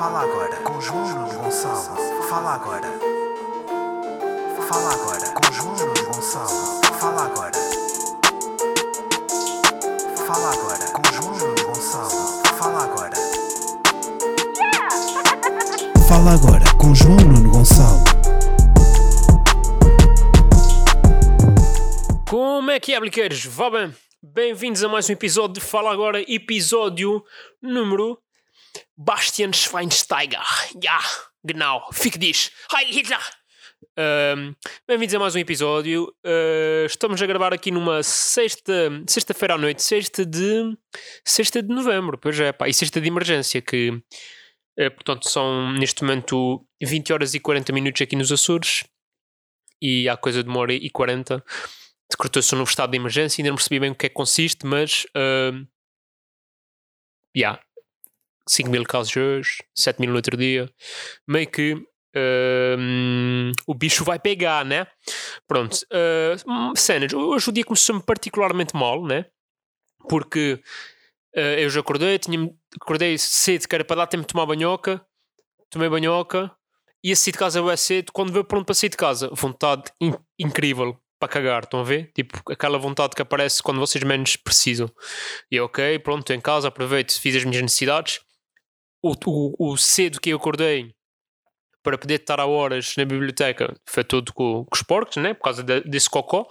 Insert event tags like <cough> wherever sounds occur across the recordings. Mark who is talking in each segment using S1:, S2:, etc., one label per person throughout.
S1: Fala agora com João Gonçalo. Fala agora. Fala agora com João Gonçalo. Fala agora. Fala agora com João Gonçalo. Fala agora. Fala agora com João Nuno Gonçalo.
S2: Como é que é, bliqueiros? Vá bem? Bem-vindos a mais um episódio de Fala Agora, episódio número Bastian Schweinsteiger. Ja, genau, fique diz. Heil Hitler! Um, Bem-vindos a mais um episódio. Uh, estamos a gravar aqui numa sexta, sexta-feira à noite, sexta de, sexta de novembro, pois é, pá, e sexta de emergência, que uh, portanto são neste momento 20 horas e 40 minutos aqui nos Açores e há coisa de uma hora e 40 decretou-se um novo estado de emergência, ainda não percebi bem o que é que consiste, mas uh, yeah, 5 mil casos hoje, 7 mil no outro dia, meio que uh, o bicho vai pegar, né? Pronto, uh, cenas, hoje o dia começou-me particularmente mal, né? Porque uh, eu já acordei, tinha, acordei cedo, que era para dar tempo de tomar banhoca, tomei banhoca, ia sair de casa bem cedo, quando veio pronto para sair de casa, vontade in incrível, para cagar, estão a ver? Tipo, aquela vontade que aparece quando vocês menos precisam. E ok, pronto, estou em casa, aproveito, fiz as minhas necessidades. O, o, o cedo que eu acordei para poder estar a horas na biblioteca foi todo com, com os porcos, né? Por causa de, desse cocó.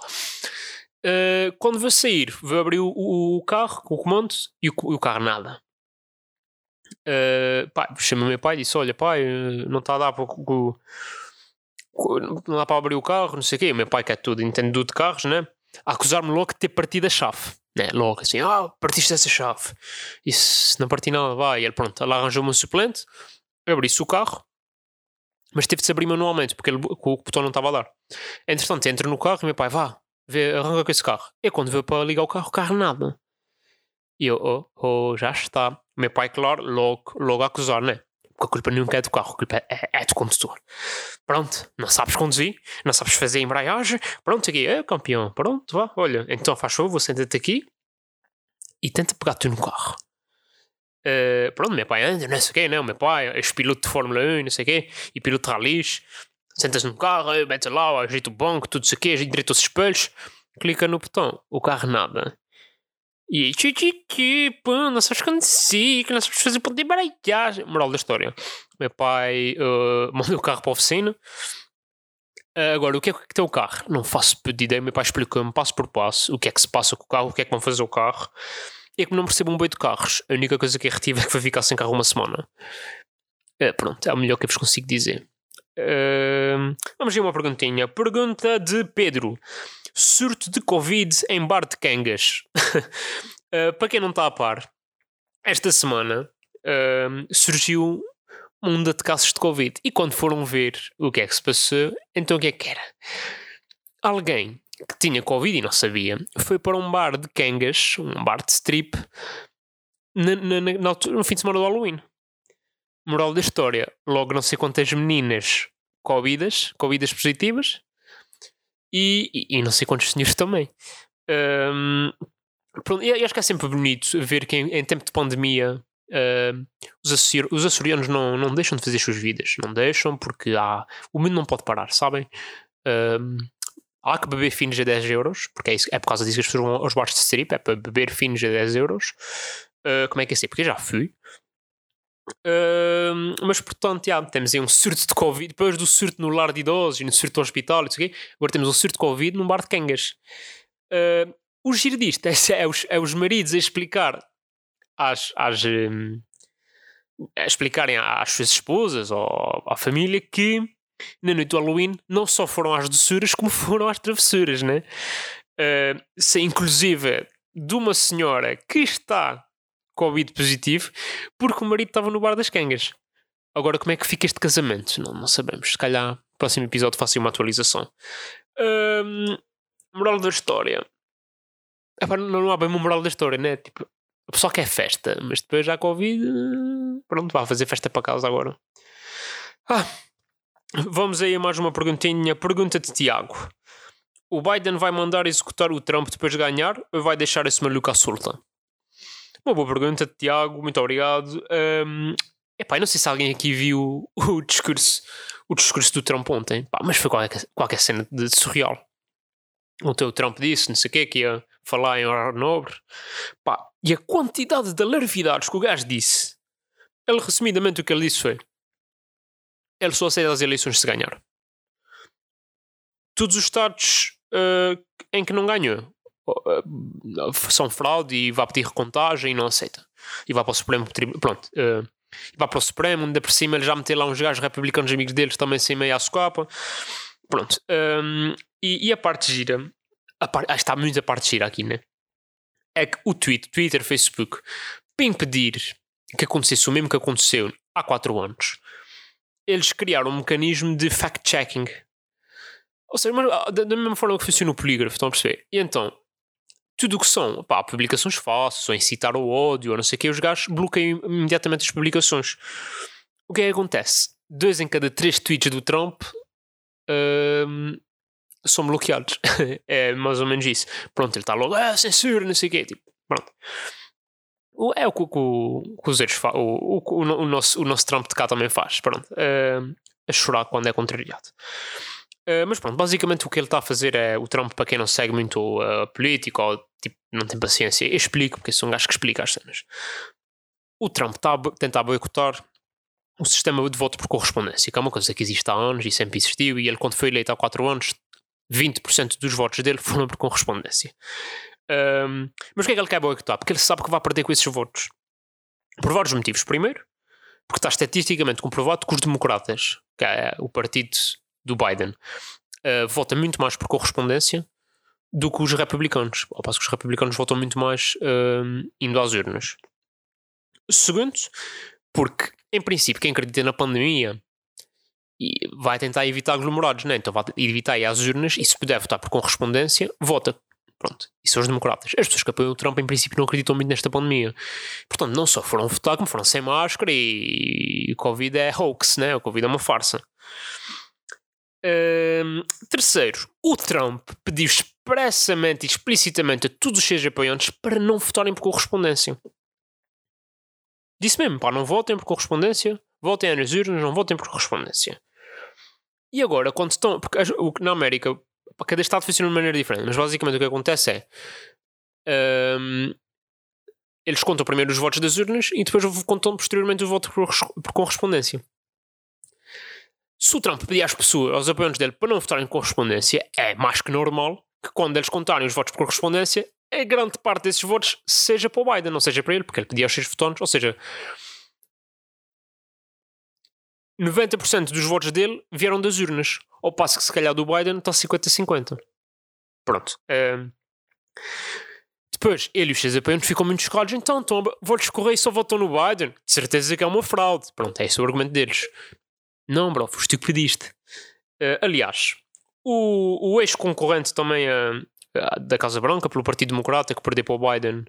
S2: Uh, quando vou sair, vou abrir o, o carro com o comando e o, o carro nada. Uh, pá, chamei o meu pai e disse: Olha, pai, não está a dar para não dá para abrir o carro, não sei o quê. O meu pai, que é tudo, entende tudo de carros, né? A acusar-me logo de ter partido a chave, né? Logo assim, ah, partiste essa chave. E se não parti nada, vai. Ele, pronto, ela arranjou-me um suplente, abri-se o carro, mas teve de se abrir manualmente, porque ele, o botão não estava a dar. Entretanto, entra no carro e meu pai, vá, vê, arranca com esse carro. E quando veio para ligar o carro, o carro nada. E eu, oh, oh, já está. Meu pai, claro, logo, logo a acusar, né? Porque a culpa nunca é do carro, a culpa é, é do condutor. Pronto, não sabes conduzir, não sabes fazer embreagem, pronto, aqui, é campeão, pronto, vá, olha, então faz favor, senta-te aqui e tenta pegar-te no carro. Uh, pronto, meu pai anda, não sei o quê, não, meu pai é piloto de Fórmula 1, não sei o quê, e piloto de ralis, sentas no carro, mete lá, ajeita o banco, tudo isso aqui, ajeita os espelhos, clica no botão, o carro nada. E tchutchuchu, pô, não sabes conduzir, que não sabes fazer de embreagem. Moral da história. Meu pai uh, mandou o carro para a oficina. Uh, agora, o que é que tem o carro? Não faço ideia. Meu pai explicou-me passo por passo o que é que se passa com o carro, o que é que vão fazer o carro. E é que não percebo um boi de carros. A única coisa que eu retive é que vai ficar sem carro uma semana. Uh, pronto, é o melhor que eu vos consigo dizer. Uh, vamos ver uma perguntinha. Pergunta de Pedro surto de Covid em bar de Cangas. uh, <laughs> para quem não está a par, esta semana uh, surgiu uma onda de casos de Covid. E quando foram ver o que é que se passou, então o que é que era? Alguém que tinha Covid e não sabia foi para um bar de Cangas, um bar de strip, na, na, na, no fim de semana do Halloween. Moral da história: logo não sei quantas meninas Covidas, Covidas positivas, e, e, e não sei quantos senhores também. Um, pronto, acho que é sempre bonito ver que em, em tempo de pandemia uh, os, açorianos, os açorianos não, não deixam de fazer as suas vidas. Não deixam porque há, o mundo não pode parar, sabem? Um, há que beber finos a 10 euros, porque é, isso, é por causa disso que as pessoas vão aos bares de strip, é para beber finos a 10 euros. Uh, como é que é assim? Porque eu já fui. Mas portanto, já, temos aí um surto de Covid. Depois do surto no lar de idosos e no surto do hospital, agora temos um surto de Covid num bar de cangas. Uh, o giro disto é, é, os, é os maridos a explicar às, às um, a explicarem às suas esposas ou à família que na noite do Halloween não só foram às doçuras como foram às travessuras, né? Uh, se, inclusive de uma senhora que está Covid positivo porque o marido estava no bar das cangas. Agora, como é que fica este casamento? Não, não sabemos. Se calhar, próximo episódio, faço uma atualização. Um, moral da história. Epá, não, não há bem uma moral da história, né? Tipo, o pessoal quer festa, mas depois já Covid. Pronto, vai fazer festa para casa agora. Ah, vamos aí a mais uma perguntinha. Pergunta de Tiago. O Biden vai mandar executar o Trump depois de ganhar ou vai deixar esse maluco à solta? Uma boa pergunta, Tiago, muito obrigado. Um, Epá, não sei se alguém aqui viu <laughs> o discurso, o discurso do Trump ontem, mas foi qualquer, qualquer cena de surreal. Ontem o Trump disse, não sei o quê, que ia falar em horário nobre. Pá, e a quantidade de alarvidades que o gajo disse, ele resumidamente o que ele disse foi: ele só aceita as eleições se ganhar. Todos os estados uh, em que não ganhou são fraude e vai pedir recontagem e não aceita. E vai para o Supremo. Pronto. Uh, vai para o Supremo, ainda por cima ele já meteu lá uns gajos republicanos amigos deles também sem meia socapa. Pronto. Um, e, e, a parte gira, a par, ah, está muito a parte gira aqui, né? É que o tweet, Twitter, Facebook, para impedir que acontecesse o mesmo que aconteceu há 4 anos, eles criaram um mecanismo de fact-checking. Ou seja, ah, da, da mesma forma que funciona o polígrafo, estão a perceber? E então, tudo o que são pá, publicações falsas, ou incitar o ódio, ou não sei o que, os gajos bloqueiam imediatamente as publicações. O que é que acontece? Dois em cada três tweets do Trump hum, são bloqueados. <laughs> é mais ou menos isso. Pronto, ele está logo, ah, censura, não sei o quê. Tipo, pronto. É o que, o, que os outros o, o, o, nosso, o nosso Trump de cá também faz. Pronto. Uh, a chorar quando é contrariado. Uh, mas pronto, basicamente o que ele está a fazer é o Trump, para quem não segue muito uh, política ou tipo, não tem paciência, eu explico, porque sou um gajo que explica as cenas. O Trump está a tentar boicotar o sistema de voto por correspondência, que é uma coisa que existe há anos e sempre existiu, e ele, quando foi eleito há 4 anos, 20% dos votos dele <laughs> foram por correspondência. Um, mas o que é que ele quer boicotar? Porque ele sabe que vai perder com esses votos. Por vários motivos. Primeiro, porque está estatisticamente comprovado que os democratas, que é o partido do Biden, uh, vota muito mais por correspondência do que os republicanos. Ao passo que os republicanos votam muito mais uh, indo às urnas. Segundo, porque, em princípio, quem acredita na pandemia vai tentar evitar aglomerados, né? então vai evitar ir às urnas e se puder votar por correspondência, vota. Pronto. E são os democratas. As pessoas que apoiam o Trump, em princípio, não acreditam muito nesta pandemia. Portanto, não só foram votar, como foram sem máscara e, o Covid é hoax, né? O Covid é uma farsa. Um, terceiro, o Trump pediu expressamente e explicitamente a todos os seus apoiantes para não votarem por correspondência. Disse mesmo, pá, não votem por correspondência, votem nas urnas, não votem por correspondência. E agora, quando estão. Porque na América, cada estado funciona de maneira diferente, mas basicamente o que acontece é. Um, eles contam primeiro os votos das urnas e depois contam posteriormente o voto por, por correspondência. Se o Trump pedir às pessoas, aos apoiantes dele, para não votarem em correspondência, é mais que normal que quando eles contarem os votos por correspondência, a grande parte desses votos seja para o Biden, não seja para ele, porque ele pedia aos seus votantes, ou seja, 90% dos votos dele vieram das urnas. Ao passo que se calhar do Biden está 50-50. Pronto. Depois, ele e os seus apoiantes ficam muito chocados. Então, então votos e só votam no Biden. De certeza que é uma fraude. Pronto, é esse o argumento deles. Não, bro, foste tu que pediste. Uh, aliás, o, o ex-concorrente também uh, da Casa Branca, pelo Partido Democrata, que perdeu para o Biden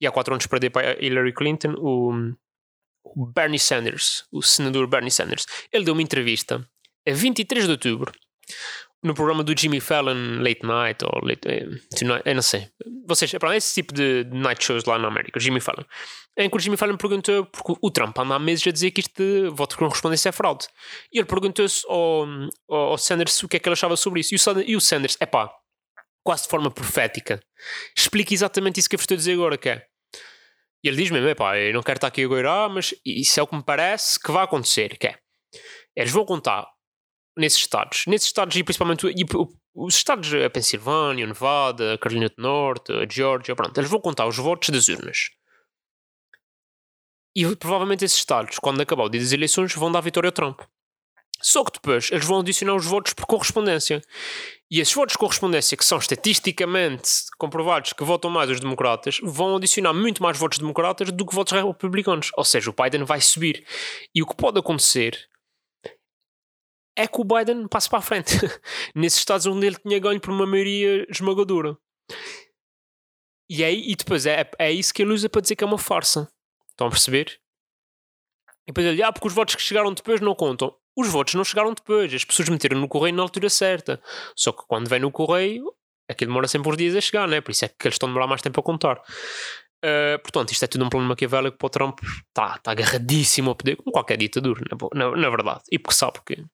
S2: e há 4 anos perdeu para Hillary Clinton, o, o Bernie Sanders, o senador Bernie Sanders. Ele deu uma entrevista a 23 de outubro no programa do Jimmy Fallon Late Night ou Late eh, Tonight, eu não sei. Vocês, é esse tipo de night shows lá na América, Jimmy Fallon. Em que o Jimmy Fallon perguntou, porque o Trump anda há meses a dizer que isto de voto com correspondência é fraude. E ele perguntou-se ao, ao, Sanders o que é que ele achava sobre isso. E o, Sanders, é pá, quase de forma profética, explica exatamente isso que eu estou a dizer agora, que é e ele diz mesmo: pá, eu não quero estar aqui a goirar, mas isso é o que me parece que vai acontecer. Que é, eles vão contar nesses estados, nesses estados e principalmente e, os estados, a Pensilvânia, Nevada, a Carolina do Norte, a Georgia, pronto, eles vão contar os votos das urnas. E provavelmente esses estados, quando acabar o dia das eleições, vão dar vitória ao Trump. Só que depois eles vão adicionar os votos por correspondência. E esses votos de correspondência, que são estatisticamente comprovados que votam mais os democratas, vão adicionar muito mais votos democratas do que votos republicanos. Ou seja, o Biden vai subir. E o que pode acontecer é que o Biden passe para a frente. <laughs> Nesses estados onde ele tinha ganho por uma maioria esmagadora. E, aí, e depois é, é isso que ele usa para dizer que é uma farsa. Estão a perceber? E depois ele, ah, porque os votos que chegaram depois não contam. Os votos não chegaram depois, as pessoas meteram no correio na altura certa. Só que quando vem no correio, aquilo demora sempre uns dias a chegar, né? Por isso é que eles estão a demorar mais tempo a contar. Uh, portanto, isto é tudo um plano maquiavélico para o Trump está tá agarradíssimo ao poder, como qualquer ditadura, na, na, na verdade. E porque sabe que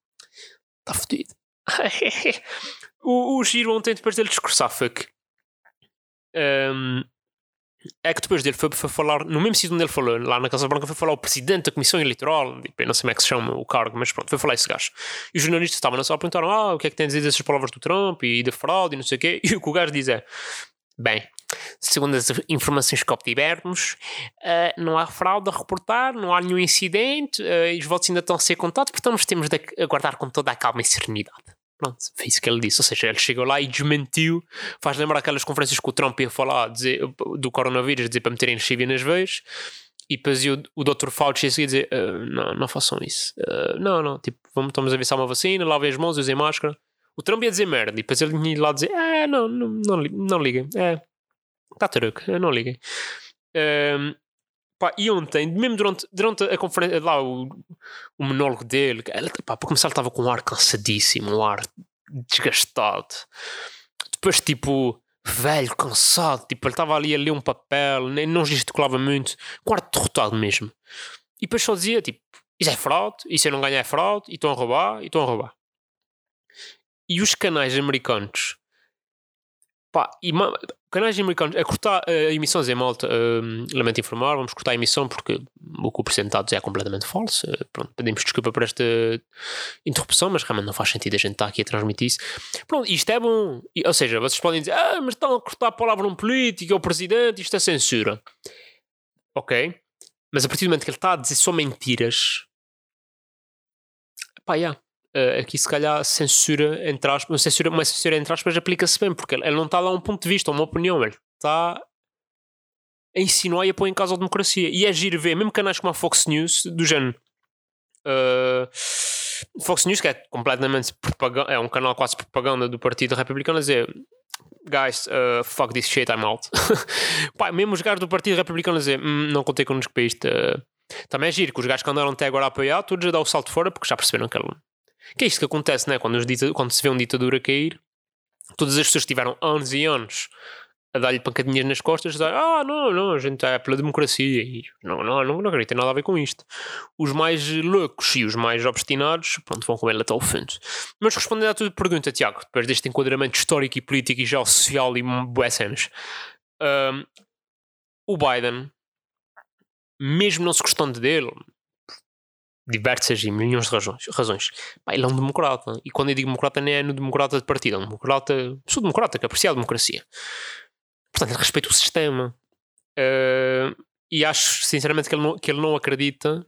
S2: está fodido. <laughs> o, o Giro ontem, depois dele discursar, que um, é que depois dele foi, foi falar, no mesmo sítio onde ele falou, lá na Casa Branca, foi falar o presidente da Comissão Eleitoral, tipo, não sei como é que se chama o cargo, mas pronto, foi falar esse gajo. E os jornalistas estavam na sala perguntaram: Ah, o que é que tem a dizer dessas palavras do Trump e da fraude e não sei o quê. <laughs> E o que o gajo diz é: Bem, segundo as informações que obtivermos, uh, não há fraude a reportar, não há nenhum incidente, uh, os votos ainda estão a ser contados, portanto temos de aguardar com toda a calma e serenidade. Pronto, foi isso que ele disse. Ou seja, ele chegou lá e desmentiu. Faz lembrar aquelas conferências que o Trump ia falar dizer, do coronavírus, dizer para meterem chivia nas veias. E depois o, o Dr. Fauci ia dizer: uh, Não, não façam isso. Uh, não, não, tipo, vamos, estamos a há uma vacina, lavem as mãos, usem máscara. O Trump ia dizer merda. E depois ele ia lá dizer: Ah, não, não, não, não liguem. É, está truque, não liguem. Um, pá, e ontem, mesmo durante, durante a conferência, lá o, o monólogo dele, ele, pá, para começar, ele estava com um ar cansadíssimo, um ar desgastado. Depois, tipo, velho, cansado, tipo, ele estava ali a ler um papel, nem, não gesticulava muito, com ar derrotado mesmo. E depois só dizia, tipo, isso é fraude, isso eu não ganho é fraude, e estão a roubar, e estão a roubar. E os canais americanos Pá, e canais americanos a cortar uh, emissões em malta, uh, lamento informar, vamos cortar a emissão porque o que o Presidente é completamente falso. Uh, pronto, pedimos desculpa por esta interrupção, mas realmente não faz sentido a gente estar aqui a transmitir isso. Pronto, isto é bom. E, ou seja, vocês podem dizer, ah, mas estão a cortar a palavra um político, é o Presidente, isto é censura. Ok, mas a partir do momento que ele está a dizer só mentiras, pá, yeah uh, aqui se calhar censura entre aspas, uma censura, uma censura entre aspas aplica-se bem, porque ele, não está lá um ponto de vista, uma opinião, ele está a insinuar e a pôr em causa a democracia. E é giro ver, mesmo canais como a Fox News, do género. Uh, Fox News, que é completamente propaganda, é um canal quase propaganda do Partido Republicano, a dizer guys, uh, fuck this shit, I'm out. <laughs> Pá, mesmo os gajos do Partido Republicano a dizer hm, não contei connosco para isto. Uh, também é giro que os gajos que andaram até agora a apoiar, todos a dar o salto fora porque já perceberam que ele que é isto que acontece, né? quando, quando se vê um ditadura cair, todas as pessoas tiveram anos e anos a dar-lhe pancadinhas nas costas, dizem, ah, não, não, a gente é pela democracia. E não, não, não, não acredito, tem nada a ver com isto. Os mais loucos e os mais obstinados, pronto, vão com ele até o fundo. Mas respondendo à tua pergunta, Tiago, depois deste enquadramento histórico e político e social e boas um, o Biden, mesmo não se gostando dele, diversas e milhões de razões. razões. Ele é um democrata. E quando eu digo democrata, não é no democrata de partido, é um democrata, sou democrata, que aprecia a democracia. Portanto, ele respeita o sistema. Uh, e acho, sinceramente, que ele, não, que ele não acredita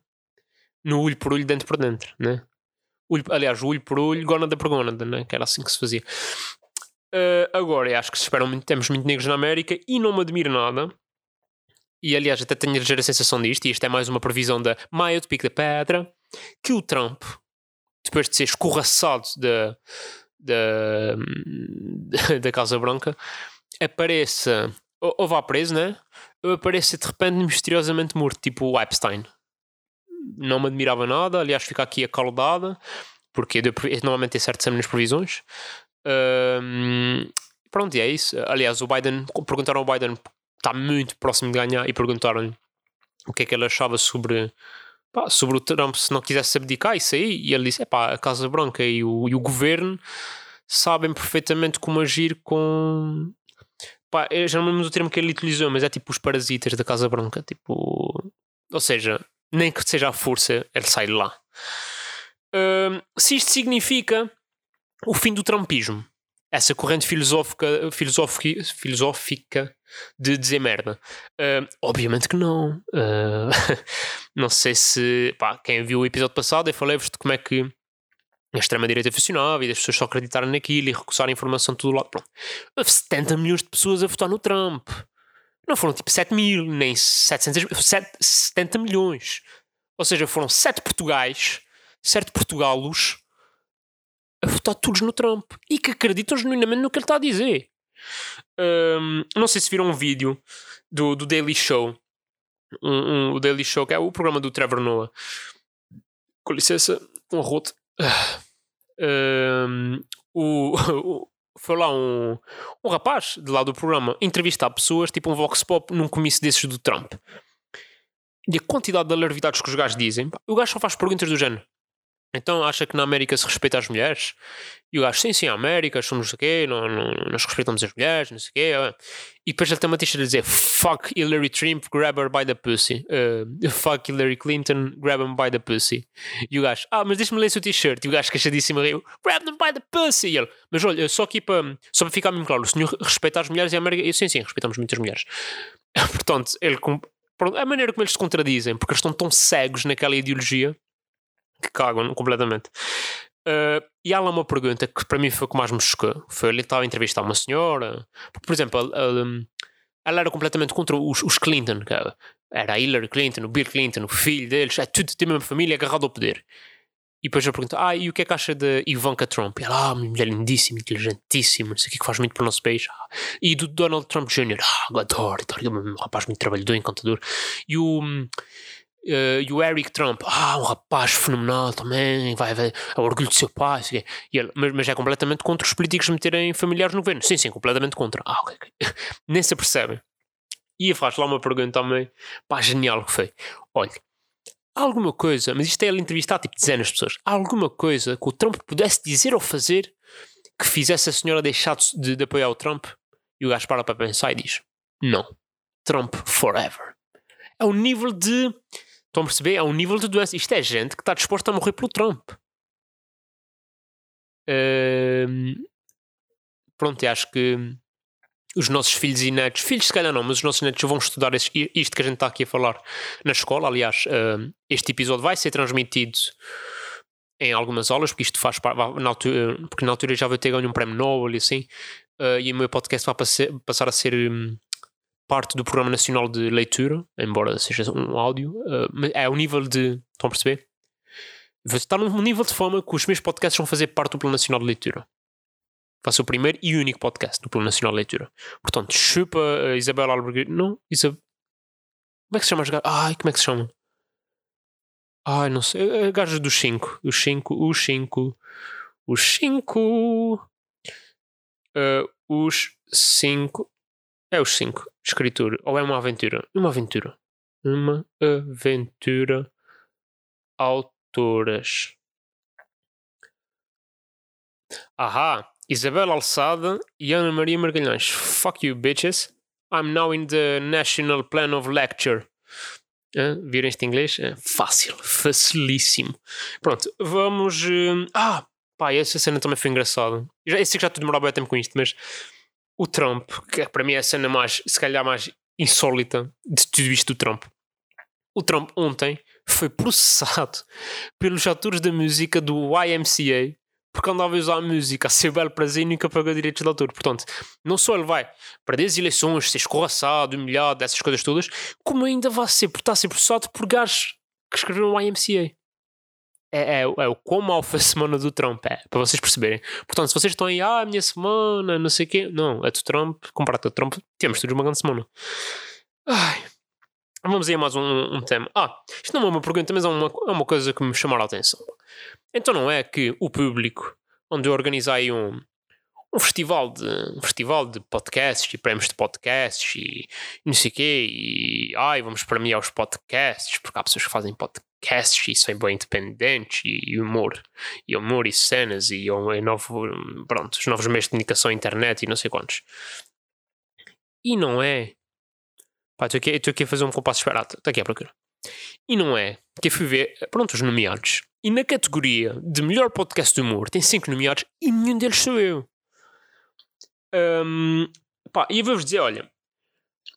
S2: no olho por olho, dentro por dentro, né? Olho, aliás, olho por olho, gónada por gónada, né? que era assim que se fazia. Uh, agora, acho que se esperam muito, temos muito negros na América e não me admiro nada e aliás até tenho a sensação disto, e isto é mais uma previsão da Maia do Pico da Pedra, que o Trump, depois de ser escorraçado da, da, <laughs> da Casa Branca, apareça, ou, ou vá preso, né? Ou apareça de repente misteriosamente morto, tipo o Epstein. Não me admirava nada, aliás, fica aqui acaldada, porque normalmente tem certo nas previsões. Um, pronto, e é isso. Aliás, o Biden, perguntaram ao Biden está muito próximo de ganhar e perguntaram-lhe o que é que ele achava sobre, pá, sobre o Trump se não quisesse abdicar isso aí. E ele disse, é pá, a Casa Branca e o, e o governo sabem perfeitamente como agir com pá, eu já não lembro do termo que ele utilizou, mas é tipo os parasitas da Casa Branca, tipo ou seja, nem que seja a força ele sai de lá. Uh, se isto significa o fim do trumpismo essa corrente filosófica, filosófica, filosófica de dizer merda. Uh, obviamente que não. Uh, <laughs> não sei se. Pá, quem viu o episódio passado, eu falei-vos de como é que a extrema-direita funcionava e das pessoas só acreditarem naquilo e recusarem informação de todo lado. Pronto. Houve 70 milhões de pessoas a votar no Trump. Não foram tipo 7 mil, nem 700 mil, 70 milhões. Ou seja, foram 7 Portugais, 7 Portugalos a votar todos no Trump e que acreditam genuinamente no que ele está a dizer. Um, não sei se viram um vídeo do, do Daily Show. Um, o Daily Show, que é o programa do Trevor Noah. Com licença, um arroto. Um, o, <laughs> o, foi lá um, um rapaz de lá do programa entrevistar pessoas, tipo um Vox Pop, num comício desses do Trump. E a quantidade de alarvidades que os gajos dizem, o gajo só faz perguntas do género. Então acha que na América se respeita as mulheres? E o gajo, sim, sim, a América, somos o quê, não, não, nós respeitamos as mulheres, não sei o quê. E depois ele tem uma t-shirt a dizer Fuck Hillary Trump, grab her by the pussy. Uh, fuck Hillary Clinton, grab him by the pussy. E o gajo, ah, mas deixa-me ler seu t-shirt. E o gajo queixadíssimo riu, grab them by the pussy. E ele, mas olha, só aqui para, só para ficar mesmo claro, o senhor respeita as mulheres e a América? Eu, sim, sim, respeitamos muitas mulheres. <laughs> Portanto, ele, a maneira como eles se contradizem, porque eles estão tão cegos naquela ideologia que cagam completamente. Uh, e há lá uma pergunta que para mim foi o que mais me chocou. Foi ele estava a entrevistar uma senhora. Por exemplo, ela, ela- era completamente contra os, os Clinton. que Era a Hillary Clinton, o Bill Clinton, o filho deles, é tudo da mesma família agarrado ao poder. E depois eu pergunto, ah, e o que é que acha de Ivanka Trump? E ela, ah, mulher lindíssima, inteligentíssima, não sei o que, que faz muito para o nosso país. Ah, E do Donald Trump Jr., ah, adoro, adoro, um rapaz muito trabalhador, encantador. E o, eh, e o Eric Trump, ah, um rapaz fenomenal também, vai, vai, é o orgulho do seu pai. E ele, mas, mas é completamente contra os políticos meterem familiares no governo. Sim, sim, completamente contra. Ah, ok, ok. <laughs> Nem se apercebem. E faz lá uma pergunta também, pá, genial que foi. Olha, alguma coisa, mas isto é ele entrevistar tipo dezenas de pessoas, alguma coisa que o Trump pudesse dizer ou fazer que fizesse a senhora deixar de, de apoiar o Trump? E o gajo para para pensar e diz: Não, Trump forever. É o nível de. Estão a perceber? É um nível de doença. Isto é gente que está disposta a morrer pelo Trump. Ahm, pronto, acho que os nossos filhos e netos, filhos se calhar não, mas os nossos netos vão estudar isto que a gente está aqui a falar na escola. Aliás, este episódio vai ser transmitido em algumas aulas, porque isto faz parte, na altura, porque na altura já vai ter ganho um prémio Nobel e assim, ah, e o meu podcast vai passar a ser hum, parte do Programa Nacional de Leitura, embora seja um áudio, mas é o nível de. Estão a perceber? Estar num nível de fama que os meus podcasts vão fazer parte do Plano Nacional de Leitura. Vai ser o primeiro e único podcast do Plano Nacional de Leitura. Portanto, chupa a Isabel Albergue. Não, Isabel. Como é que se chama as gajas? Ai, como é que se chama? Ai, não sei. A gaja dos 5. Os 5, os 5. Os 5. os 5. É os 5. Escritura. Ou é uma aventura? Uma aventura. Uma aventura. Autoras. Ahá. Isabel Alçada e Ana Maria Margalhães. Fuck you, bitches. I'm now in the National Plan of Lecture. Hã? Viram este inglês? É fácil, facilíssimo. Pronto, vamos. hum, Ah, pá, essa cena também foi engraçada. Eu Já, eu sei que já estou a demorar bem tempo com isto, mas o Trump, que é, para mim é a cena mais, se calhar, mais insólita de tudo isto do Trump. O Trump ontem foi processado <laughs> pelos autores da música do YMCA porque andava a usar a música a seu belo prazer e nunca pagou direitos de autor. Portanto, não só ele vai perder as eleições, ser escorraçado, humilhado, essas coisas todas, como ainda vai ser, está a ser processado por gajos que escreveram o YMCA. É, é, é o quão mal foi a semana do Trump, é, para vocês perceberem. Portanto, se vocês estão aí, ah, a minha semana, não sei o quê, não, é do Trump, comparado com o Trump, temos todos uma grande semana. Ai. Vamos aí a mais um, um tema. Ah, isto não é uma pergunta, mas é uma, é uma coisa que me chamaram a atenção. Então não é que o público, onde eu organizei um, um festival de um festival de podcasts e prémios de podcasts e, não sei o quê, e ai, vamos premiar os podcasts, porque há pessoas que fazem podcasts e são bem independentes e, e humor, e humor e cenas e, e novo, pronto, os novos meios de comunicação, internet e não sei quantos. E não é Pá, estou aqui, estou aqui a fazer um compasso esperado. Está aqui à procura. E não é que eu fui ver, pronto, os nomeados. E na categoria de melhor podcast de humor tem 5 nomeados e nenhum deles sou eu. Hum, pá, e vou-vos dizer, olha,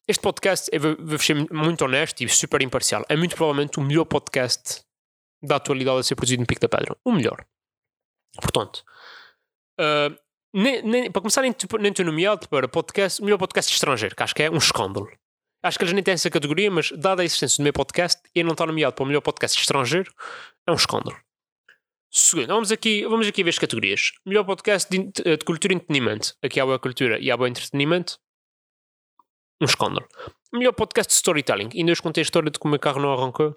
S2: este podcast, eu vou- ser muito honesto e super imparcial. É muito provavelmente o melhor podcast da atualidade a ser produzido no Pico da Pedra. O melhor. Portanto, ah, nem, nem- para começar, nem, nem estou nomeado para podcast, o melhor podcast estrangeiro, que acho que é um escândalo. Acho que eles nem têm essa categoria, mas dada a existência do meu podcast e não estar nomeado para o melhor podcast estrangeiro, é um escândalo. Segundo, vamos aqui, vamos aqui ver as categorias. Melhor podcast de, ent- de cultura e entretenimento. Aqui há boa cultura e há bom entretenimento. Um escândalo. Melhor podcast de storytelling. Ainda hoje contei a história de como o carro não arrancou.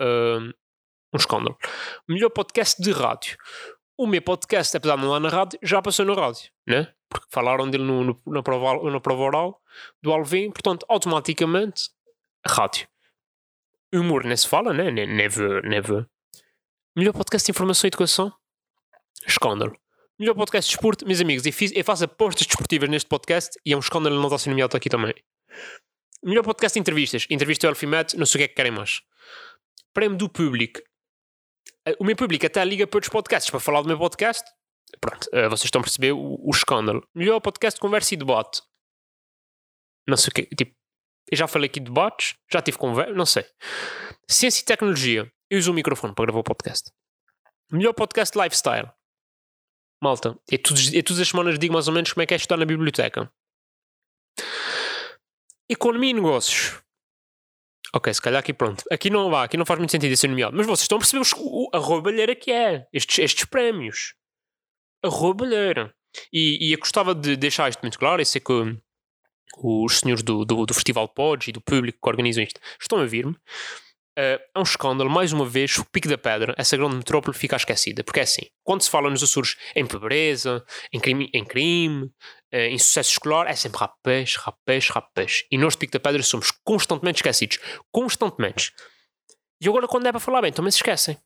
S2: Ahm, um escândalo. Melhor podcast de rádio. o meu podcast, apesar de não lá na rádio, já passou na rádio, né? Porque falaram dele no, no, na, prova, na prova oral do Alvin, portanto, automaticamente, rádio. Humor nem se fala, né? Never, never. Melhor podcast de informação e educação? Escândalo. Melhor podcast de desporto, meus amigos, eu, faço apostas desportivas neste podcast e é um escândalo não estar sendo nomeado aqui também. Melhor podcast de entrevistas. Entrevista ao Elfimet, não sei o que é que querem mais. Prémio do público. O meu público até liga para outros podcasts para falar do meu podcast. Pronto, uh, vocês estão a perceber o, o, escândalo. Melhor podcast de conversa e debate. Não sei o que. Tipo, eu já falei aqui de debates, já tive conversa, não sei. Ciência e tecnologia. Eu uso o microfone para gravar o podcast. Melhor podcast lifestyle. Malta, eu, todos, eu todas as semanas digo mais ou menos como é que é estudar na biblioteca. Economia e negócios. Ok, se calhar aqui pronto. Aqui não vá, aqui não faz muito sentido ser nomeado. Mas vocês estão a perceber os, a roubalheira que é. Estes, estes prémios. A roubalheira. E, e eu gostava de deixar isto muito claro. Eu sei que os senhores do, do, do Festival Pods e do público que organizam isto estão a vir-me. Uh, é um escândalo, mais uma vez, o Pico da Pedra, essa grande metrópole fica esquecida. Porque é assim, quando se fala nos Açores em pobreza, em crime, em, crime, uh, em sucesso escolar, é sempre rapaz, rapaz, rapaz. E nós de Pico da Pedra somos constantemente esquecidos. Constantemente. E agora quando é para falar bem, também se esquecem.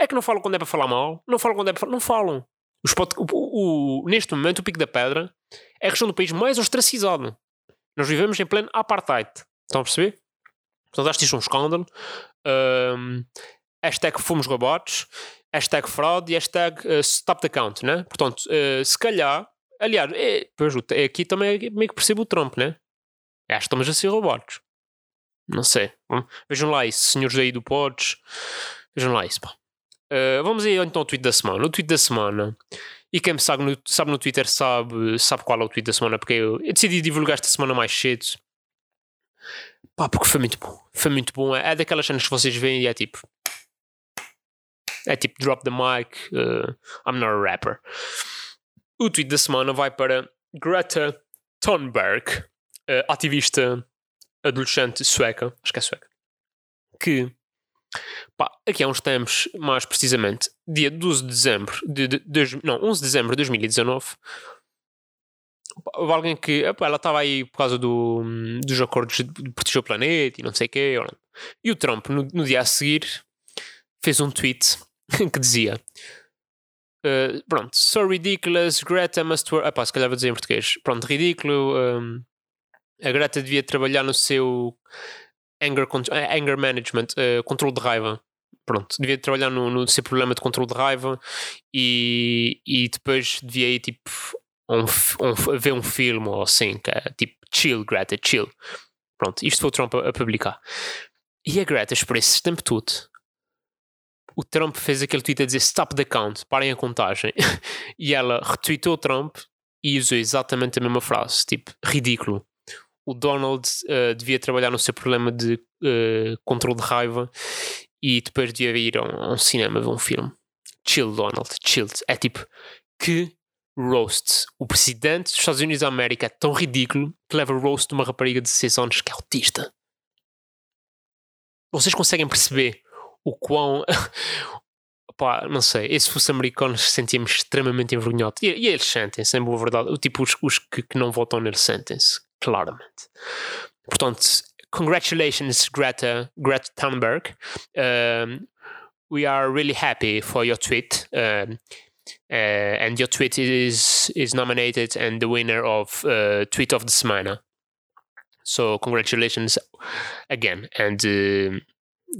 S2: É que não falam quando é para falar mal, não falam quando é para falar... Não falam. Os, o, o, neste momento, o Pico da Pedra é a região do país mais ostracizado. Nós vivemos em pleno apartheid. Estão a perceber? Portanto, acho que isto é um escândalo. Um, hashtag fomos robots, hashtag fraude e hashtag uh, stop the count, né? Portanto, uh, se calhar, aliás, é, pois, aqui também é meio que percebo o Trump, né? Acho que estamos a ser robots. Não sei. Vejam lá isso, senhores aí do Pods. Vejam lá isso, pá. Uh, vamos aí então ao tweet da semana. O tweet da semana. E quem me sabe no, sabe no Twitter sabe, sabe qual é o tweet da semana, porque eu, eu decidi divulgar esta semana mais cedo. Pá, porque foi muito bom. Foi muito bom. É, é daquelas cenas que vocês veem e é tipo. É tipo drop the mic. Uh, I'm not a rapper. O tweet da semana vai para Greta Thunberg, uh, ativista adolescente sueca. Acho que é sueca. Que. Pá, aqui há uns tempos, mais precisamente, dia 12 de dezembro de, de, de, não, 11 de dezembro de 2019, Houve alguém que opa, ela estava aí por causa do, dos acordos de proteger o planeta e não sei o quê. E o Trump, no, no, dia a seguir, fez um tweet <laughs> que dizia: uh, Pronto, so ridiculous, Greta must work. Epá, se calhar vou dizer em português. Pronto, ridículo. Um, a Greta devia trabalhar no seu anger, eh, anger management, uh, controle de raiva. Pronto, devia trabalhar no, no seu problema de controle de raiva e, e depois devia ir tipo um, um, ver um filme ou assim, que é tipo chill, Greta, chill. Pronto, isto foi o Trump a, a publicar. E a Greta, por esse tempo todo, o Trump fez aquele tweet a dizer stop the count, parem a contagem. <laughs> e ela retweetou o Trump e usou exatamente a mesma frase, tipo, ridículo. O Donald uh, devia trabalhar no seu problema de uh, controle de raiva e depois devia ir a um, a um cinema ver um filme. Chill, Donald, chill. É tipo, que roast. O presidente dos Estados Unidos da América é tão ridículo que leva roast de uma rapariga de 16 anos que é autista. Vocês conseguem perceber o quão. <laughs> Pá, não sei. se fosse americanos, sentíamos extremamente envergonhados. E, e eles sentem-se, em boa verdade. O tipo, os, os que, que, não votam neles sentem-se, claramente. Portanto, congratulations, Greta, Greta Thunberg. Um, we are really happy for your tweet. Um, and your tweet is is nominated and the winner of uh, tweet of the semana. So congratulations again and uh,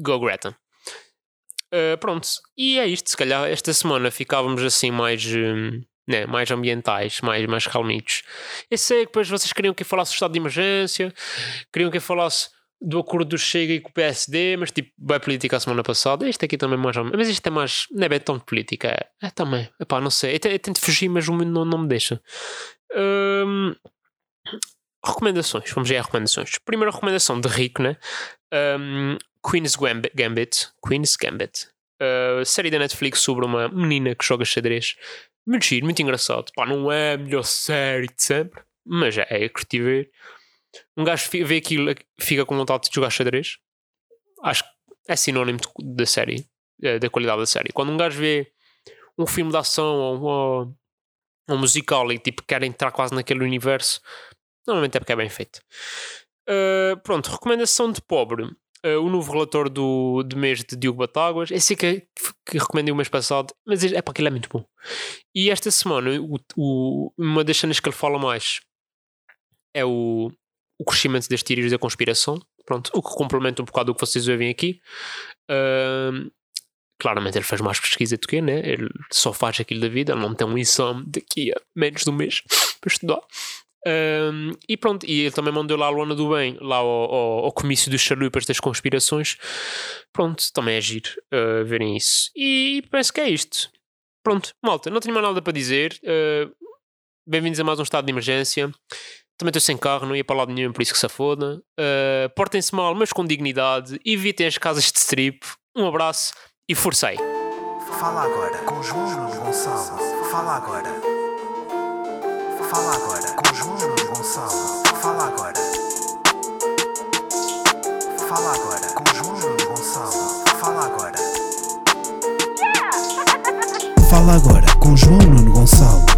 S2: go Greta. Uh, pronto, e é isto. Se calhar esta semana ficávamos assim mais, um, né, mais ambientais, mais, mais calmitos. Eu sei que depois vocês queriam que eu falasse do estado de emergência, queriam que eu falasse do acordo do Chega e com o PSD, mas tipo, vai política a semana passada. Isto aqui também mais. Mas isto é mais. Não é bem tão política. É, é também. Epá, não sei. Eu, tento fugir, mas o mundo não, não me deixa. Hum, recomendações. Vamos ver as recomendações. Primeira recomendação de rico, né? Um, Queen's Gambit. Queen's Gambit. Uh, série da Netflix sobre uma menina que joga xadrez. Muito giro, muito engraçado. Pá, não é a melhor série de sempre, mas é, é curti ver um gajo vê aquilo, fica com vontade de jogar xadrez. Acho que é sinónimo da série, eh, da qualidade da série. Quando um gajo vê um filme de ação ou, ou um musical e tipo querem entrar quase naquele universo, normalmente é porque é bem feito. Uh, pronto, recomendação de pobre. Uh, o novo relator do, de mês de Diogo Batáguas. Esse que, que recomendei o mês passado, mas é para aquilo é muito bom. E esta semana, o, o, uma das cenas que ele fala mais é o, o crescimento das teorias da conspiração. Pronto, o que complementa um bocado o que vocês ouvem aqui. Uh, claramente ele faz mais pesquisa do que, né? Ele só faz aquilo da vida, ele não tem um exame daqui a menos de um mês <laughs> para estudar. Um, e pronto, e ele também mandou lá a Luana do Bem, lá ao, ao, ao comício dos chalupas das conspirações. Pronto, também é giro uh, verem isso. E parece que é isto. Pronto, malta, não tenho mais nada para dizer. Uh, Bem-vindos a mais um estado de emergência. Também estou sem carro, não ia para lado nenhum, por isso que se foda. Uh, Portem-se mal, mas com dignidade. Evitem as casas de strip. Um abraço e forcei.
S1: Fala agora com João Gonçalo. Fala agora. Fala agora com João Gonçalo. Fala agora. Fala agora com João Gonçalo. Fala agora. <laughs> Fala agora com João Nuno Gonçalo.